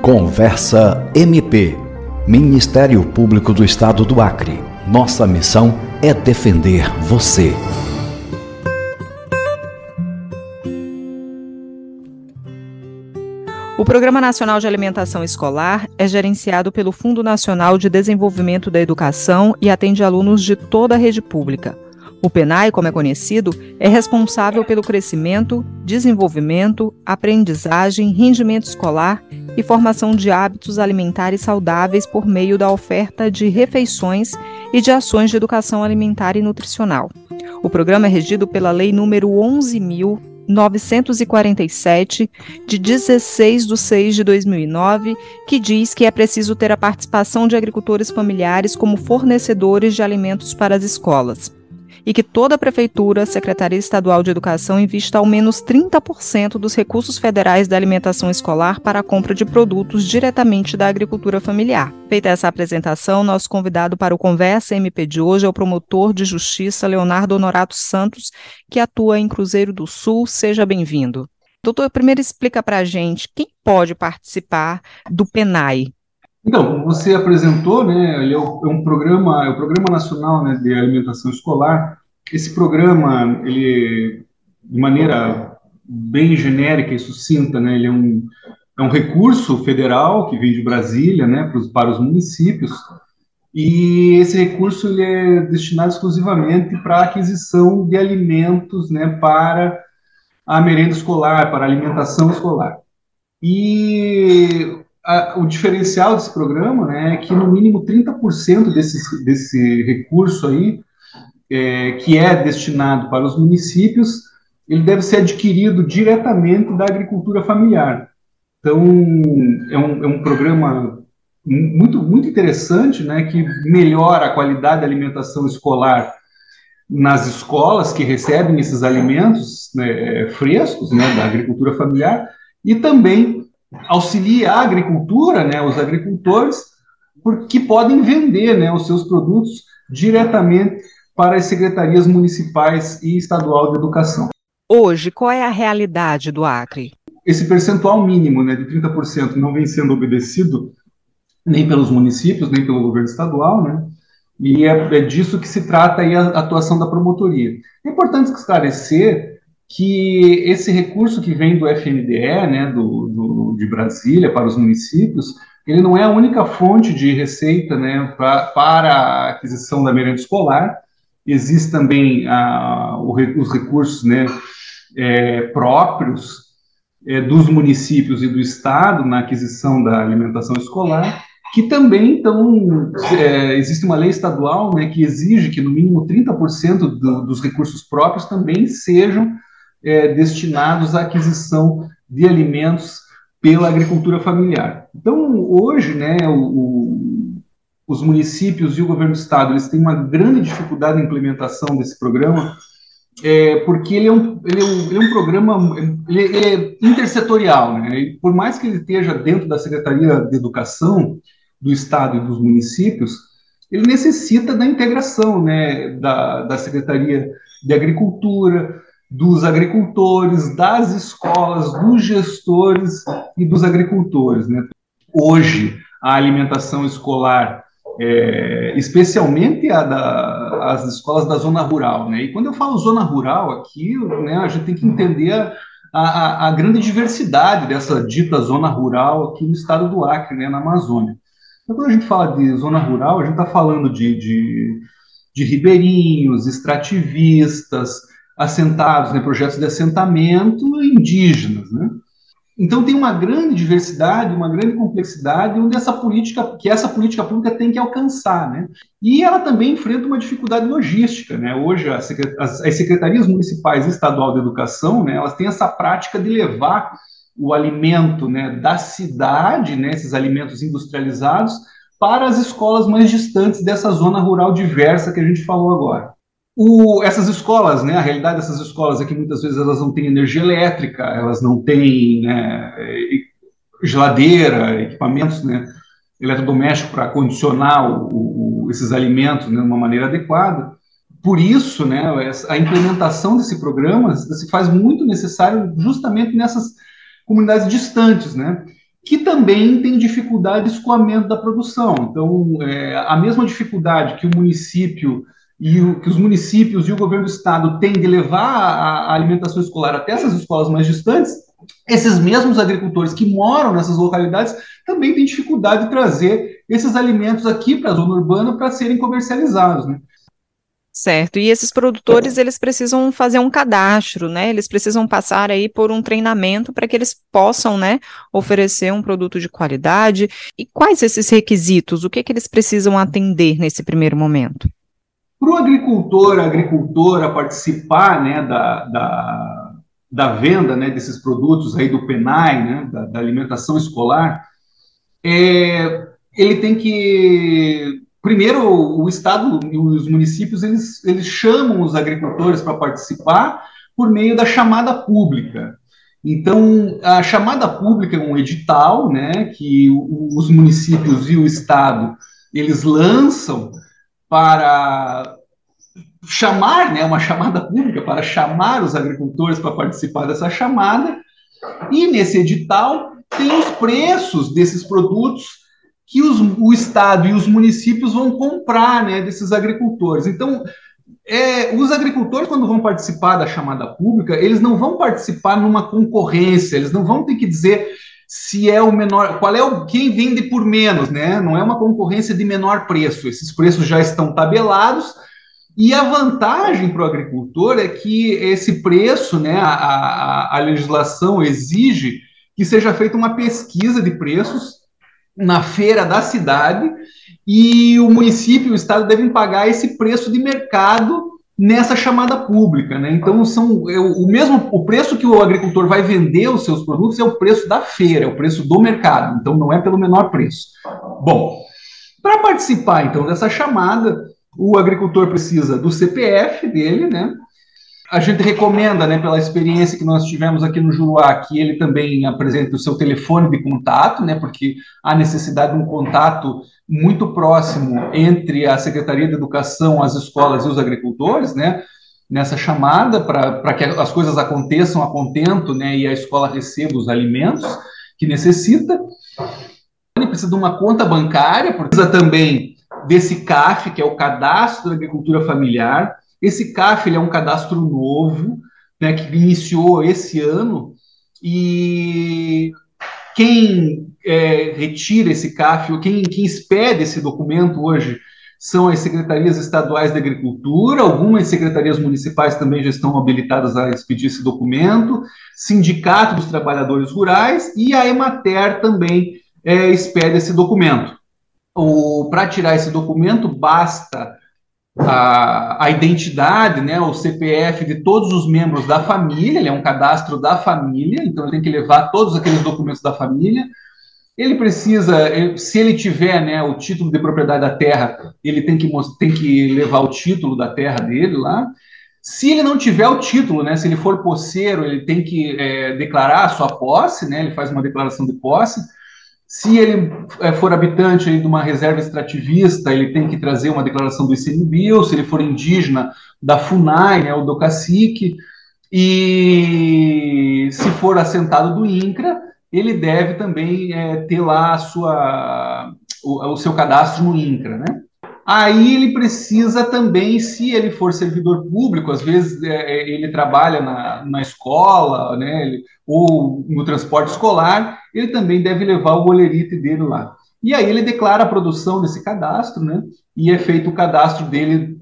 Conversa MP. Ministério Público do Estado do Acre. Nossa missão é defender você. O Programa Nacional de Alimentação Escolar é gerenciado pelo Fundo Nacional de Desenvolvimento da Educação e atende alunos de toda a rede pública. O PENAI, como é conhecido, é responsável pelo crescimento, desenvolvimento, aprendizagem, rendimento escolar e formação de hábitos alimentares saudáveis por meio da oferta de refeições e de ações de educação alimentar e nutricional. O programa é regido pela Lei número 11.947, de 16 de 6 de 2009, que diz que é preciso ter a participação de agricultores familiares como fornecedores de alimentos para as escolas e que toda a Prefeitura, Secretaria Estadual de Educação invista ao menos 30% dos recursos federais da alimentação escolar para a compra de produtos diretamente da agricultura familiar. Feita essa apresentação, nosso convidado para o Conversa MP de hoje é o promotor de justiça Leonardo Honorato Santos, que atua em Cruzeiro do Sul. Seja bem-vindo. Doutor, primeiro explica para a gente quem pode participar do PENAI. Então, você apresentou, né, ele é, é um programa, é o Programa Nacional né, de Alimentação Escolar. Esse programa, ele, de maneira bem genérica e sucinta, né, ele é um, é um recurso federal que vem de Brasília, né, para os, para os municípios, e esse recurso ele é destinado exclusivamente para a aquisição de alimentos, né, para a merenda escolar, para a alimentação escolar. E a, o diferencial desse programa né, é que no mínimo 30% desse, desse recurso aí, é, que é destinado para os municípios, ele deve ser adquirido diretamente da agricultura familiar. Então, é um, é um programa muito, muito interessante, né, que melhora a qualidade da alimentação escolar nas escolas que recebem esses alimentos né, frescos né, da agricultura familiar e também auxilia a agricultura, né, os agricultores, porque podem vender né, os seus produtos diretamente para as secretarias municipais e estadual de educação. Hoje, qual é a realidade do Acre? Esse percentual mínimo né, de 30% não vem sendo obedecido nem pelos municípios, nem pelo governo estadual, né? E é, é disso que se trata a atuação da promotoria. É importante esclarecer que esse recurso que vem do FNDE, né, do, do, de Brasília, para os municípios, ele não é a única fonte de receita né, pra, para a aquisição da merenda escolar. Existem também o, os recursos né, é, próprios é, dos municípios e do Estado na aquisição da alimentação escolar, que também, então, é, existe uma lei estadual né, que exige que no mínimo 30% do, dos recursos próprios também sejam é, destinados à aquisição de alimentos pela agricultura familiar. Então, hoje, né, o, o, os municípios e o governo do estado eles têm uma grande dificuldade na implementação desse programa, é, porque ele é, um, ele, é um, ele é um programa ele, ele é intersetorial, né? E por mais que ele esteja dentro da Secretaria de Educação do Estado e dos municípios, ele necessita da integração né, da, da Secretaria de Agricultura, dos agricultores, das escolas, dos gestores e dos agricultores. Né? Hoje, a alimentação escolar, é, especialmente a da, as escolas da zona rural, né? e quando eu falo zona rural aqui, né, a gente tem que entender a, a, a, grande diversidade dessa dita zona rural aqui no estado do Acre, né, na Amazônia. Então, quando a gente fala de zona rural, a gente está falando de, de, de ribeirinhos, extrativistas, assentados, né, projetos de assentamento indígenas, né? Então tem uma grande diversidade, uma grande complexidade, onde essa política, que essa política pública tem que alcançar, né? E ela também enfrenta uma dificuldade logística, né? Hoje as, as secretarias municipais e estadual de educação, né, elas têm essa prática de levar o alimento, né, da cidade, né, esses alimentos industrializados, para as escolas mais distantes dessa zona rural diversa que a gente falou agora. O, essas escolas, né, a realidade dessas escolas é que muitas vezes elas não têm energia elétrica, elas não têm né, geladeira, equipamentos né, eletrodomésticos para condicionar o, o, esses alimentos né, de uma maneira adequada. Por isso, né, a implementação desse programa se faz muito necessário justamente nessas, comunidades distantes, né? Que também têm dificuldade de escoamento da produção. Então, é, a mesma dificuldade que o município e o, que os municípios e o governo do estado têm de levar a, a alimentação escolar até essas escolas mais distantes, esses mesmos agricultores que moram nessas localidades também têm dificuldade de trazer esses alimentos aqui para a zona urbana para serem comercializados, né? Certo. E esses produtores, eles precisam fazer um cadastro, né? Eles precisam passar aí por um treinamento para que eles possam, né, oferecer um produto de qualidade. E quais esses requisitos? O que, que eles precisam atender nesse primeiro momento? Para o agricultor, a agricultora participar, né, da, da, da venda, né, desses produtos aí do PENAI, né, da, da alimentação escolar, é, ele tem que primeiro, o Estado e os municípios, eles, eles chamam os agricultores para participar por meio da chamada pública. Então, a chamada pública é um edital, né, que os municípios e o Estado, eles lançam para chamar, né, uma chamada pública, para chamar os agricultores para participar dessa chamada, e nesse edital tem os preços desses produtos que os, o Estado e os municípios vão comprar né, desses agricultores. Então, é, os agricultores, quando vão participar da chamada pública, eles não vão participar numa concorrência, eles não vão ter que dizer se é o menor, qual é o quem vende por menos, né? Não é uma concorrência de menor preço. Esses preços já estão tabelados. E a vantagem para o agricultor é que esse preço, né, a, a, a legislação exige que seja feita uma pesquisa de preços na feira da cidade e o município e o estado devem pagar esse preço de mercado nessa chamada pública, né? Então são é, o mesmo o preço que o agricultor vai vender os seus produtos é o preço da feira, é o preço do mercado. Então não é pelo menor preço. Bom, para participar então dessa chamada, o agricultor precisa do CPF dele, né? A gente recomenda, né, pela experiência que nós tivemos aqui no Juruá, que ele também apresente o seu telefone de contato, né, porque há necessidade de um contato muito próximo entre a Secretaria de Educação, as escolas e os agricultores, né, nessa chamada para que as coisas aconteçam a contento, né, e a escola receba os alimentos que necessita. Ele precisa de uma conta bancária, precisa também desse CAF, que é o Cadastro da Agricultura Familiar, esse CAF é um cadastro novo, né, que iniciou esse ano, e quem é, retira esse CAF, ou quem, quem expede esse documento hoje, são as secretarias estaduais de agricultura, algumas secretarias municipais também já estão habilitadas a expedir esse documento, Sindicato dos Trabalhadores Rurais e a Emater também é, expede esse documento. Para tirar esse documento, basta a, a identidade, né, o CPF de todos os membros da família, ele é um cadastro da família, então ele tem que levar todos aqueles documentos da família. Ele precisa, se ele tiver né, o título de propriedade da terra, ele tem que, tem que levar o título da terra dele lá. Se ele não tiver o título, né, se ele for posseiro, ele tem que é, declarar a sua posse, né, ele faz uma declaração de posse. Se ele é, for habitante de uma reserva extrativista, ele tem que trazer uma declaração do ICMBio, se ele for indígena, da FUNAI, né, ou do cacique, e se for assentado do INCRA, ele deve também é, ter lá sua, o, o, seu cadastro no INCRA, né? Aí ele precisa também, se ele for servidor público, às vezes é, é ele trabalha na, na escola, né, ele, ou no transporte escolar, ele também deve levar o goleirite dele lá. E aí ele declara a produção desse cadastro, né? E é feito o cadastro dele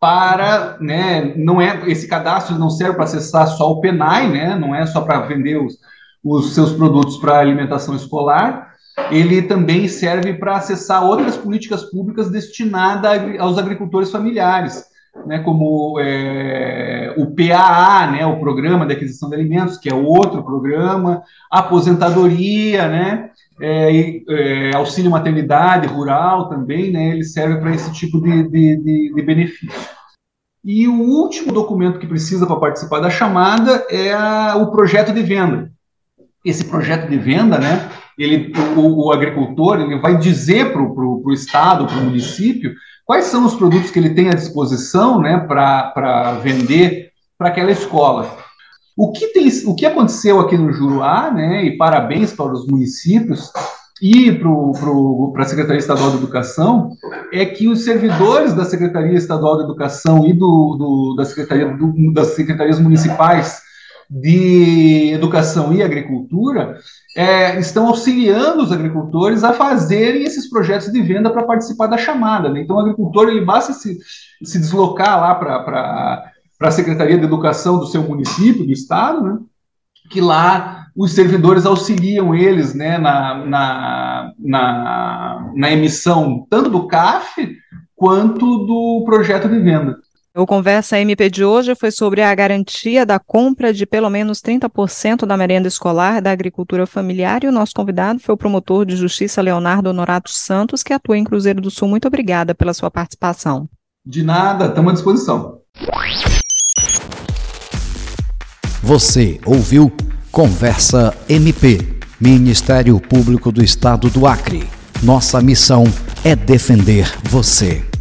para, né? Não é esse cadastro não serve para acessar só o Penai, né? Não é só para vender os, os seus produtos para alimentação escolar. Ele também serve para acessar outras políticas públicas destinadas aos agricultores familiares né, como é, o PAA, né, o Programa de Aquisição de Alimentos, que é outro programa, aposentadoria, né, é, é, auxílio maternidade rural também, né, ele serve para esse tipo de, de, de, de, benefício. E o último documento que precisa para participar da chamada é a, o projeto de venda. Esse projeto de venda, né, ele, o, o agricultor ele vai dizer para o Estado, para o município, quais são os produtos que ele tem à disposição né, para vender para aquela escola. O que, tem, o que aconteceu aqui no Juruá, né, e parabéns para os municípios e para a Secretaria Estadual de Educação, é que os servidores da Secretaria Estadual de Educação e do, do da Secretaria, do, das secretarias municipais de Educação e Agricultura é, estão auxiliando os agricultores a fazerem esses projetos de venda para participar da chamada. Né? Então, o agricultor ele basta se, se deslocar lá para a Secretaria de Educação do seu município, do estado, né? que lá os servidores auxiliam eles né, na, na, na, na emissão tanto do CAF quanto do projeto de venda. O Conversa MP de hoje foi sobre a garantia da compra de pelo menos 30% da merenda escolar da agricultura familiar e o nosso convidado foi o promotor de justiça Leonardo Honorato Santos, que atua em Cruzeiro do Sul. Muito obrigada pela sua participação. De nada, estamos à disposição. Você ouviu Conversa MP, Ministério Público do Estado do Acre. Nossa missão é defender você.